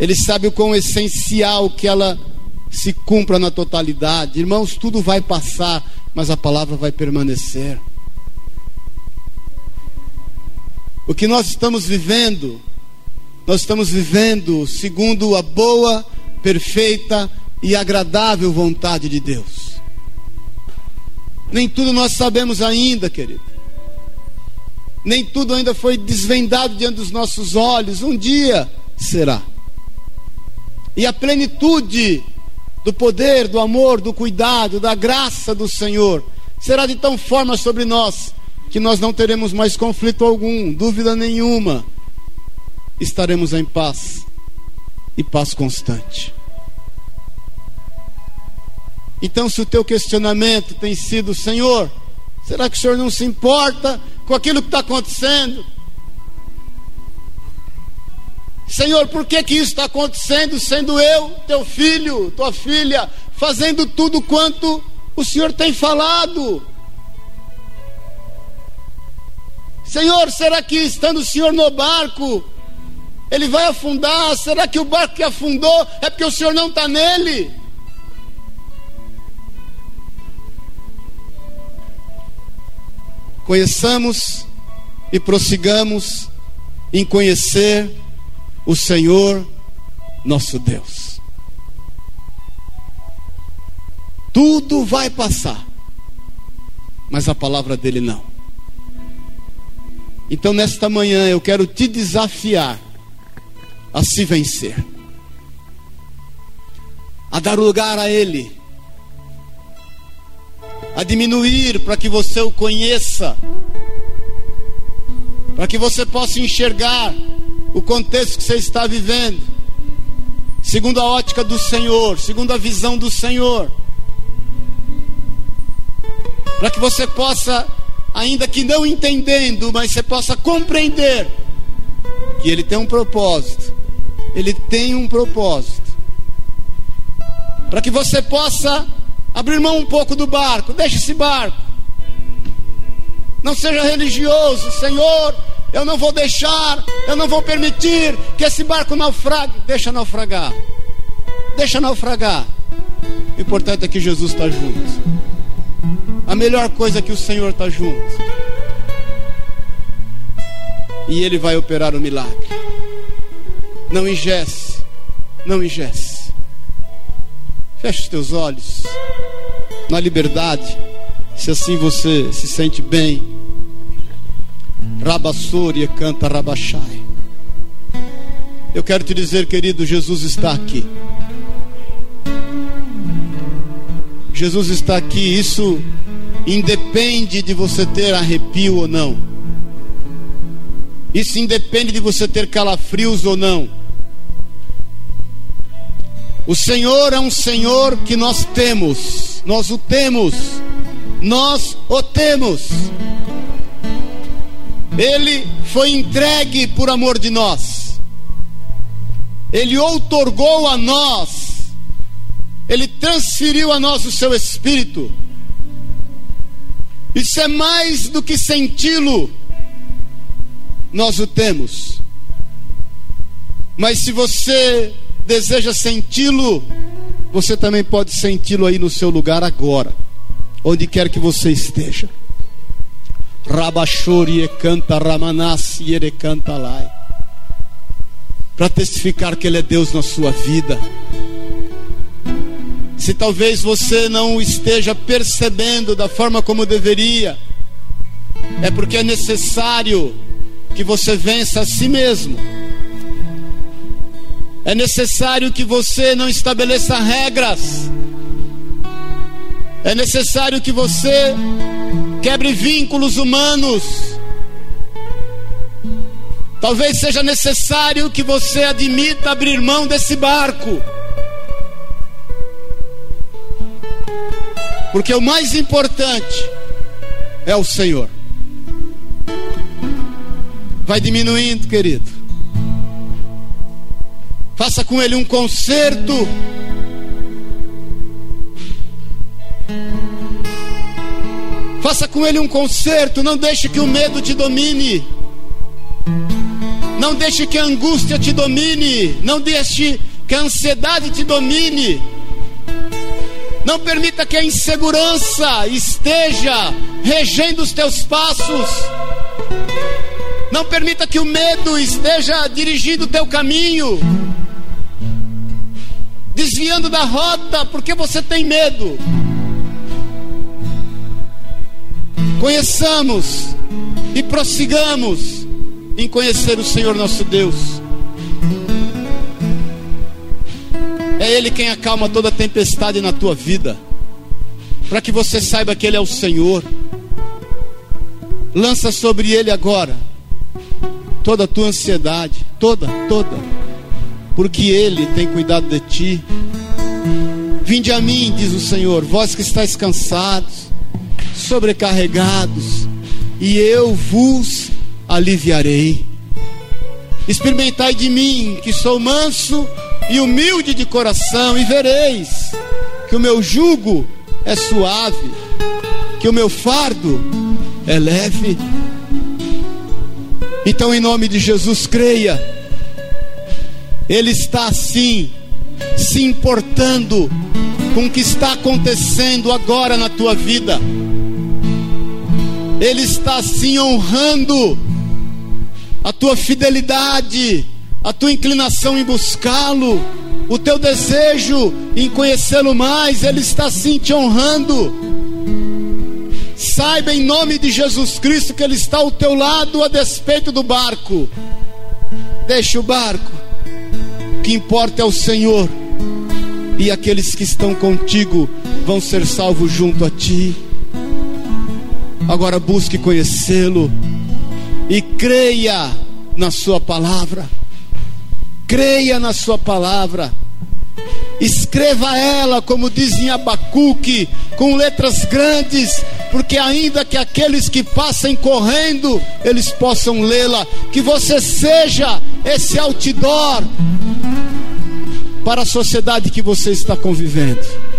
Ele sabe o quão essencial que ela se cumpra na totalidade. Irmãos, tudo vai passar, mas a palavra vai permanecer. O que nós estamos vivendo nós estamos vivendo segundo a boa, perfeita e agradável vontade de Deus. Nem tudo nós sabemos ainda, querido. Nem tudo ainda foi desvendado diante dos nossos olhos. Um dia será. E a plenitude do poder, do amor, do cuidado, da graça do Senhor será de tal forma sobre nós que nós não teremos mais conflito algum, dúvida nenhuma estaremos em paz e paz constante. Então, se o teu questionamento tem sido, Senhor, será que o Senhor não se importa com aquilo que está acontecendo? Senhor, por que que isso está acontecendo, sendo eu, teu filho, tua filha, fazendo tudo quanto o Senhor tem falado? Senhor, será que estando o Senhor no barco, ele vai afundar. Será que o barco que afundou é porque o Senhor não está nele? Conheçamos e prossigamos em conhecer o Senhor nosso Deus. Tudo vai passar, mas a palavra dele não. Então, nesta manhã, eu quero te desafiar a se vencer, a dar lugar a Ele, a diminuir para que você o conheça, para que você possa enxergar o contexto que você está vivendo, segundo a ótica do Senhor, segundo a visão do Senhor, para que você possa, ainda que não entendendo, mas você possa compreender que Ele tem um propósito ele tem um propósito. Para que você possa abrir mão um pouco do barco, deixe esse barco. Não seja religioso, Senhor, eu não vou deixar, eu não vou permitir que esse barco naufrague. Deixa naufragar. Deixa naufragar. O importante é que Jesus está junto. A melhor coisa é que o Senhor está junto. E Ele vai operar o milagre. Não ingesse, não ingesse. Feche os teus olhos na liberdade, se assim você se sente bem. Rabassoria canta rabachai. Eu quero te dizer, querido, Jesus está aqui. Jesus está aqui, isso independe de você ter arrepio ou não. Isso independe de você ter calafrios ou não. O Senhor é um Senhor que nós temos, nós o temos, nós o temos. Ele foi entregue por amor de nós, Ele outorgou a nós, Ele transferiu a nós o seu Espírito. Isso é mais do que senti-lo, nós o temos. Mas se você deseja senti-lo, você também pode senti-lo aí no seu lugar agora, onde quer que você esteja. Rabachori canta Ramanasi e canta lai. Para testificar que Ele é Deus na sua vida. Se talvez você não esteja percebendo da forma como deveria, é porque é necessário que você vença a si mesmo é necessário que você não estabeleça regras. É necessário que você quebre vínculos humanos. Talvez seja necessário que você admita abrir mão desse barco. Porque o mais importante é o Senhor. Vai diminuindo, querido. Faça com ele um concerto. Faça com ele um concerto. Não deixe que o medo te domine. Não deixe que a angústia te domine. Não deixe que a ansiedade te domine. Não permita que a insegurança esteja regendo os teus passos. Não permita que o medo esteja dirigindo o teu caminho desviando da rota porque você tem medo. Conheçamos e prossigamos em conhecer o Senhor nosso Deus. É Ele quem acalma toda tempestade na tua vida, para que você saiba que Ele é o Senhor. Lança sobre Ele agora toda a tua ansiedade, toda, toda porque Ele tem cuidado de ti. Vinde a mim, diz o Senhor, vós que estáis cansados, sobrecarregados, e eu vos aliviarei. Experimentai de mim, que sou manso e humilde de coração, e vereis que o meu jugo é suave, que o meu fardo é leve. Então, em nome de Jesus, creia ele está assim, se importando com o que está acontecendo agora na tua vida. Ele está assim honrando a tua fidelidade, a tua inclinação em buscá-lo, o teu desejo em conhecê-lo mais. Ele está assim te honrando. Saiba em nome de Jesus Cristo que Ele está ao teu lado a despeito do barco. Deixa o barco que importa é o Senhor, e aqueles que estão contigo vão ser salvos junto a ti. Agora busque conhecê-lo e creia na Sua palavra. Creia na Sua palavra. Escreva ela, como diz em Abacuque, com letras grandes, porque ainda que aqueles que passem correndo, eles possam lê-la. Que você seja esse outdoor para a sociedade que você está convivendo.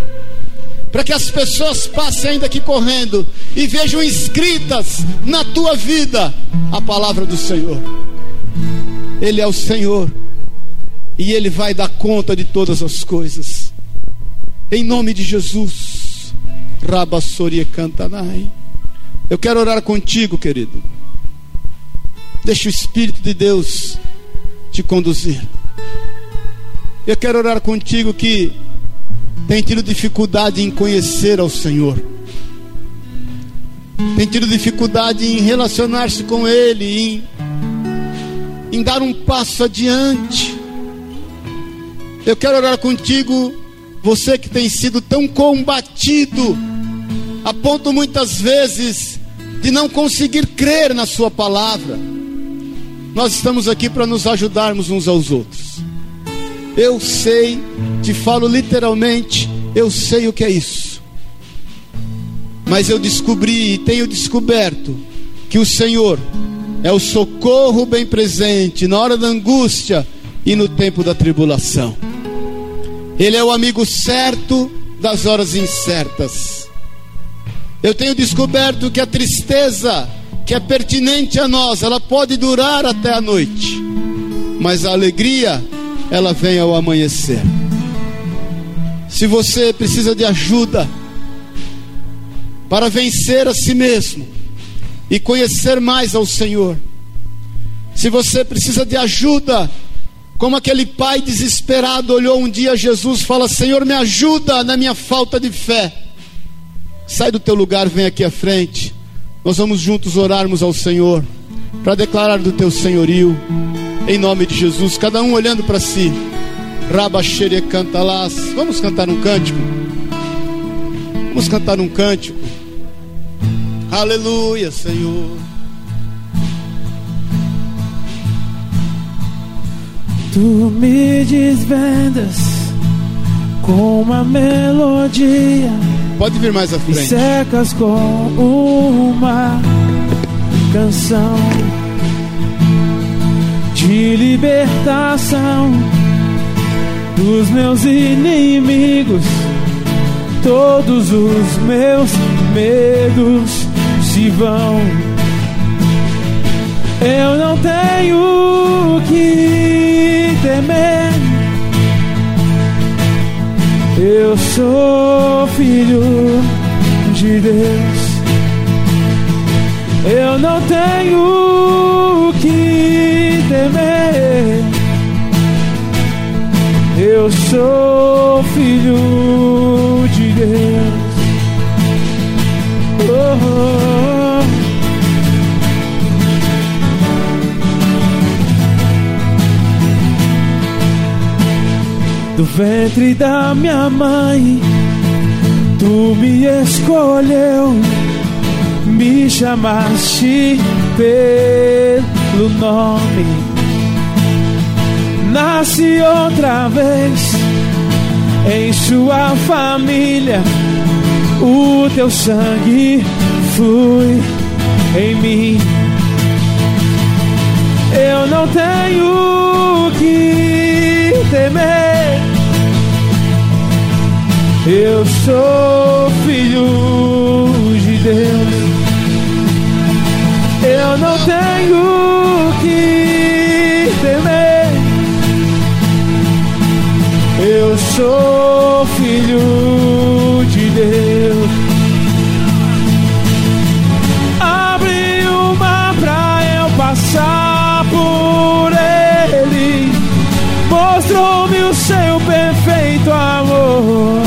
Para que as pessoas passem ainda aqui correndo e vejam escritas na tua vida a palavra do Senhor. Ele é o Senhor e Ele vai dar conta de todas as coisas. Em nome de Jesus. Rabassoria cantanai. Eu quero orar contigo, querido. Deixa o Espírito de Deus te conduzir. Eu quero orar contigo que tem tido dificuldade em conhecer ao Senhor. Tem tido dificuldade em relacionar-se com Ele, em, em dar um passo adiante. Eu quero orar contigo, Você que tem sido tão combatido, a ponto muitas vezes de não conseguir crer na Sua palavra. Nós estamos aqui para nos ajudarmos uns aos outros. Eu sei, te falo literalmente, eu sei o que é isso. Mas eu descobri e tenho descoberto que o Senhor é o socorro bem presente na hora da angústia e no tempo da tribulação. Ele é o amigo certo das horas incertas. Eu tenho descoberto que a tristeza que é pertinente a nós, ela pode durar até a noite, mas a alegria, ela vem ao amanhecer. Se você precisa de ajuda para vencer a si mesmo e conhecer mais ao Senhor, se você precisa de ajuda, como aquele pai desesperado olhou um dia Jesus, fala: Senhor, me ajuda na minha falta de fé. Sai do teu lugar, vem aqui à frente. Nós vamos juntos orarmos ao Senhor para declarar do teu senhorio em nome de Jesus, cada um olhando para si. Rabaxere cantalás. Vamos cantar um cântico. Vamos cantar um cântico. Aleluia, Senhor. Tu me desvendas com uma melodia. Pode vir mais à frente. secas com uma canção de libertação dos meus inimigos. Todos os meus medos se vão. Eu não tenho que temer. Eu sou filho de Deus. Eu não tenho temer. Eu sou filho de Deus. Oh, do ventre da minha mãe, tu me escolheu, me chamaste pelo nome, nasci outra vez em sua família, o teu sangue flui em mim. Eu não tenho que temer. Eu sou filho de Deus. Eu não tenho sou filho de Deus. Abre o mar pra eu passar por ele. Mostrou-me o seu perfeito amor.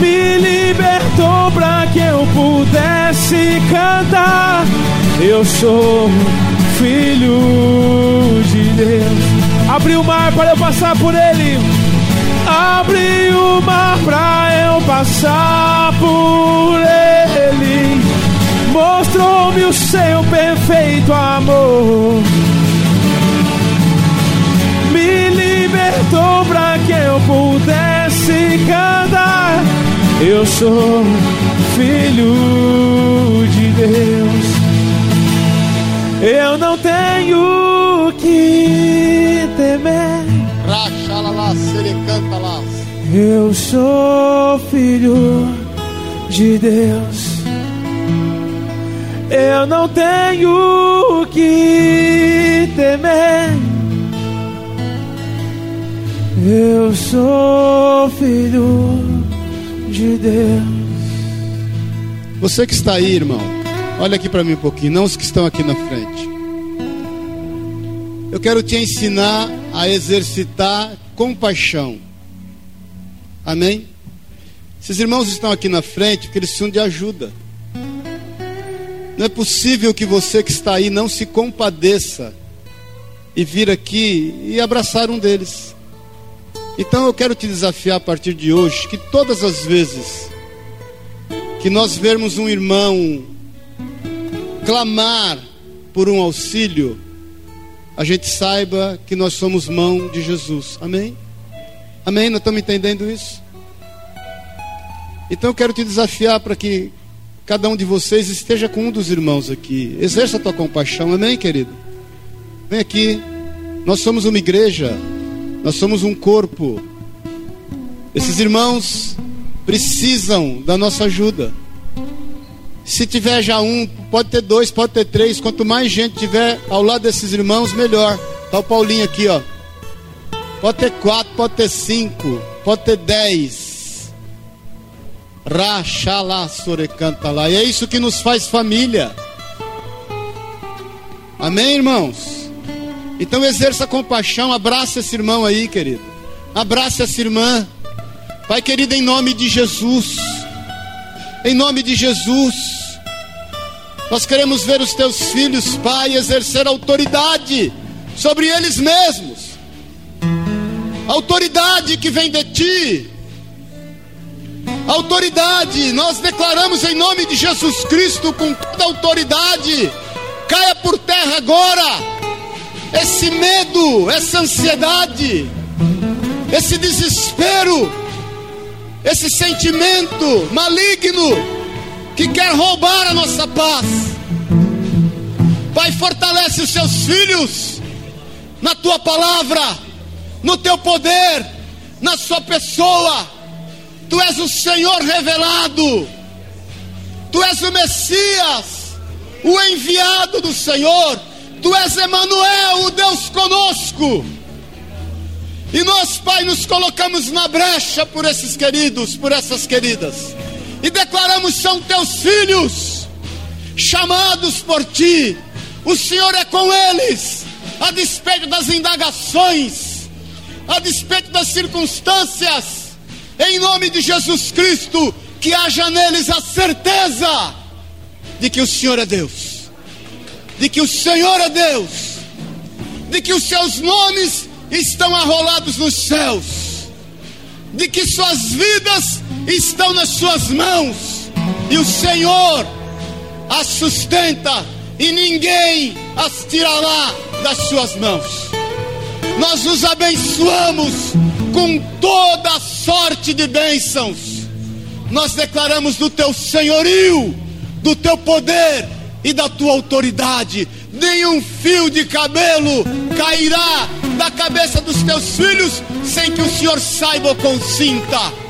Me libertou pra que eu pudesse cantar. Eu sou filho de Deus. Abre o mar para eu passar por ele. Abre o mar pra eu passar por ele. Mostrou-me o seu perfeito amor. Me libertou pra que eu pudesse cantar. Eu sou filho de Deus. Eu Raxalalá, serecantalás. Eu sou filho de Deus. Eu não tenho que temer. Eu sou filho de Deus. Você que está aí, irmão, olha aqui para mim um pouquinho, não os que estão aqui na frente. Eu quero te ensinar a exercitar compaixão. Amém? Esses irmãos estão aqui na frente porque eles precisam de ajuda. Não é possível que você que está aí não se compadeça e vir aqui e abraçar um deles. Então eu quero te desafiar a partir de hoje que todas as vezes que nós vermos um irmão clamar por um auxílio, a gente saiba que nós somos mão de Jesus. Amém? Amém? Nós estamos entendendo isso? Então eu quero te desafiar para que cada um de vocês esteja com um dos irmãos aqui. Exerça a tua compaixão. Amém, querido? Vem aqui. Nós somos uma igreja. Nós somos um corpo. Esses irmãos precisam da nossa ajuda. Se tiver já um, pode ter dois, pode ter três. Quanto mais gente tiver ao lado desses irmãos, melhor. Tá o Paulinho aqui, ó. Pode ter quatro, pode ter cinco, pode ter dez. Rachalá, sorecanta lá. E é isso que nos faz família. Amém, irmãos? Então exerça compaixão, abraça esse irmão aí, querido. Abraça essa irmã. Pai querido, em nome de Jesus. Em nome de Jesus. Nós queremos ver os teus filhos, Pai, exercer autoridade sobre eles mesmos. Autoridade que vem de ti. Autoridade, nós declaramos em nome de Jesus Cristo com toda autoridade. Caia por terra agora. Esse medo, essa ansiedade, esse desespero, esse sentimento maligno que quer roubar a nossa paz. Pai, fortalece os seus filhos na tua palavra, no teu poder, na sua pessoa. Tu és o Senhor revelado, tu és o Messias, o enviado do Senhor, tu és Emanuel, o Deus conosco. E nós, Pai, nos colocamos na brecha por esses queridos, por essas queridas e declaramos: são teus filhos, chamados por ti. O Senhor é com eles, a despeito das indagações, a despeito das circunstâncias. Em nome de Jesus Cristo, que haja neles a certeza de que o Senhor é Deus, de que o Senhor é Deus, de que os seus nomes estão arrolados nos céus, de que suas vidas estão nas suas mãos, e o Senhor as sustenta, e ninguém as tirará das suas mãos. Nós os abençoamos com toda sorte de bênçãos. Nós declaramos do teu senhorio, do teu poder e da tua autoridade. Nenhum fio de cabelo cairá da cabeça dos teus filhos sem que o Senhor saiba ou consinta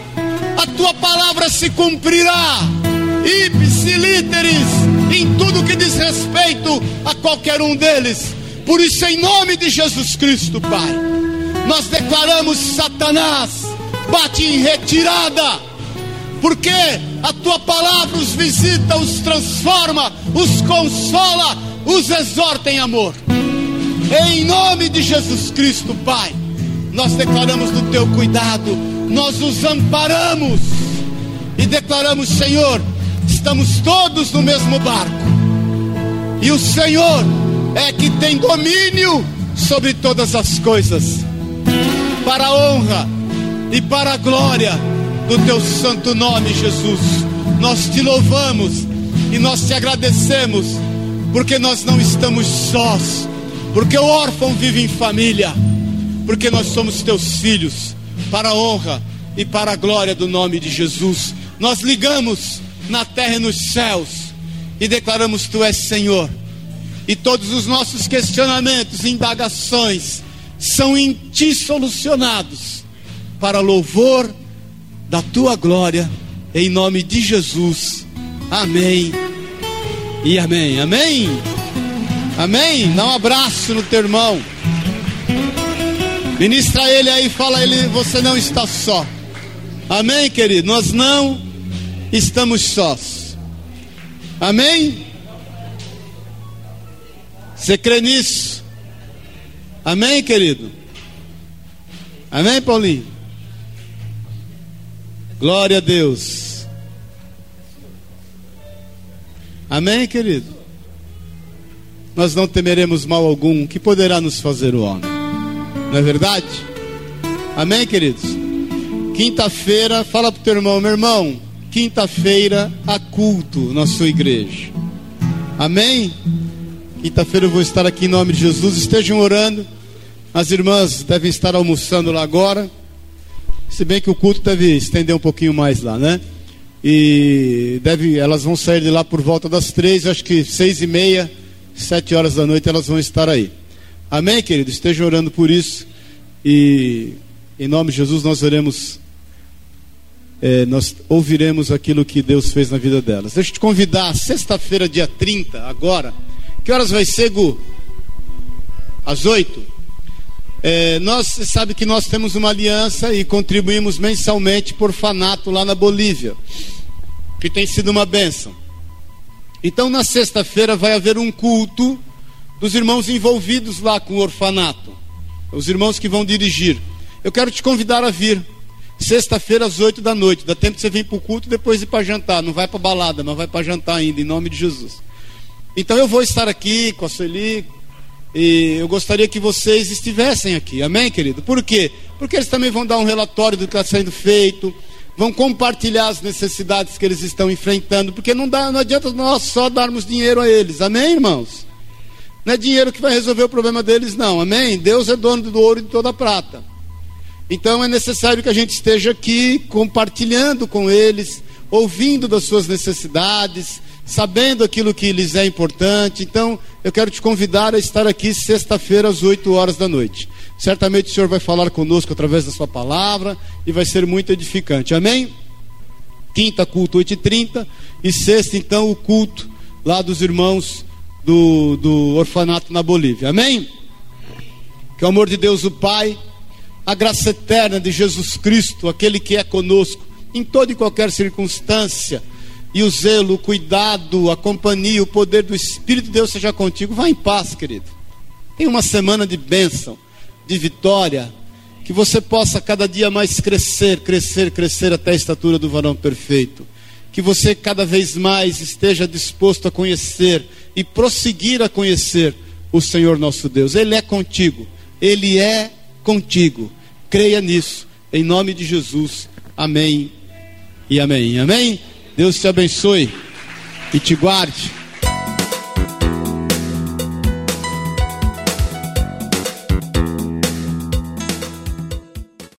a tua palavra se cumprirá. Ipsilíteres, em tudo que diz respeito a qualquer um deles. Por isso, em nome de Jesus Cristo, Pai, nós declaramos: Satanás, bate em retirada, porque a tua palavra os visita, os transforma, os consola, os exorta em amor. Em nome de Jesus Cristo, Pai, nós declaramos do teu cuidado nós os amparamos e declaramos: Senhor, estamos todos no mesmo barco, e o Senhor é que tem domínio sobre todas as coisas, para a honra e para a glória do teu santo nome, Jesus. Nós te louvamos e nós te agradecemos, porque nós não estamos sós, porque o órfão vive em família, porque nós somos teus filhos para a honra e para a glória do nome de Jesus. Nós ligamos na terra e nos céus e declaramos: Tu és Senhor. E todos os nossos questionamentos, indagações, são em Ti solucionados para louvor da Tua glória, em nome de Jesus. Amém e amém. Amém. Amém. Dá um abraço no teu irmão. Ministra ele aí, fala ele, você não está só. Amém, querido? Nós não estamos sós. Amém? Você crê nisso? Amém, querido? Amém, Paulinho? Glória a Deus. Amém, querido? Nós não temeremos mal algum que poderá nos fazer o homem. Não é verdade? Amém, queridos? Quinta-feira, fala pro teu irmão, meu irmão, quinta-feira há culto na sua igreja. Amém? Quinta-feira eu vou estar aqui em nome de Jesus. Estejam orando. As irmãs devem estar almoçando lá agora. Se bem que o culto deve estender um pouquinho mais lá, né? E deve, elas vão sair de lá por volta das três, acho que seis e meia, sete horas da noite elas vão estar aí. Amém, querido? Estejam orando por isso. E em nome de Jesus nós oremos, é, nós ouviremos aquilo que Deus fez na vida delas. Deixa eu te convidar, sexta-feira, dia 30, agora. Que horas vai ser, Gu? Às oito? É, nós sabe que nós temos uma aliança e contribuímos mensalmente por orfanato lá na Bolívia, que tem sido uma bênção. Então na sexta-feira vai haver um culto dos irmãos envolvidos lá com o orfanato, os irmãos que vão dirigir. Eu quero te convidar a vir. Sexta-feira às oito da noite. Dá tempo de você vir para o culto depois ir para jantar. Não vai para balada, mas vai para jantar ainda, em nome de Jesus. Então eu vou estar aqui com a Sueli, e eu gostaria que vocês estivessem aqui, amém, querido? Por quê? Porque eles também vão dar um relatório do que está sendo feito, vão compartilhar as necessidades que eles estão enfrentando, porque não, dá, não adianta nós só darmos dinheiro a eles, amém, irmãos? Não é dinheiro que vai resolver o problema deles, não, amém? Deus é dono do ouro e de toda a prata. Então é necessário que a gente esteja aqui compartilhando com eles, ouvindo das suas necessidades, sabendo aquilo que lhes é importante. Então, eu quero te convidar a estar aqui sexta-feira às 8 horas da noite. Certamente o Senhor vai falar conosco através da sua palavra e vai ser muito edificante. Amém? Quinta, culto 8h30 e sexta, então, o culto lá dos irmãos do, do orfanato na Bolívia. Amém? Que o amor de Deus, o Pai, a graça eterna de Jesus Cristo, aquele que é conosco em toda e qualquer circunstância, e o zelo, o cuidado, a companhia, o poder do Espírito de Deus seja contigo. Vá em paz, querido. Tenha uma semana de bênção, de vitória. Que você possa cada dia mais crescer, crescer, crescer até a estatura do varão perfeito. Que você cada vez mais esteja disposto a conhecer e prosseguir a conhecer o Senhor nosso Deus. Ele é contigo. Ele é contigo. Creia nisso. Em nome de Jesus. Amém e amém. Amém. Deus te abençoe e te guarde.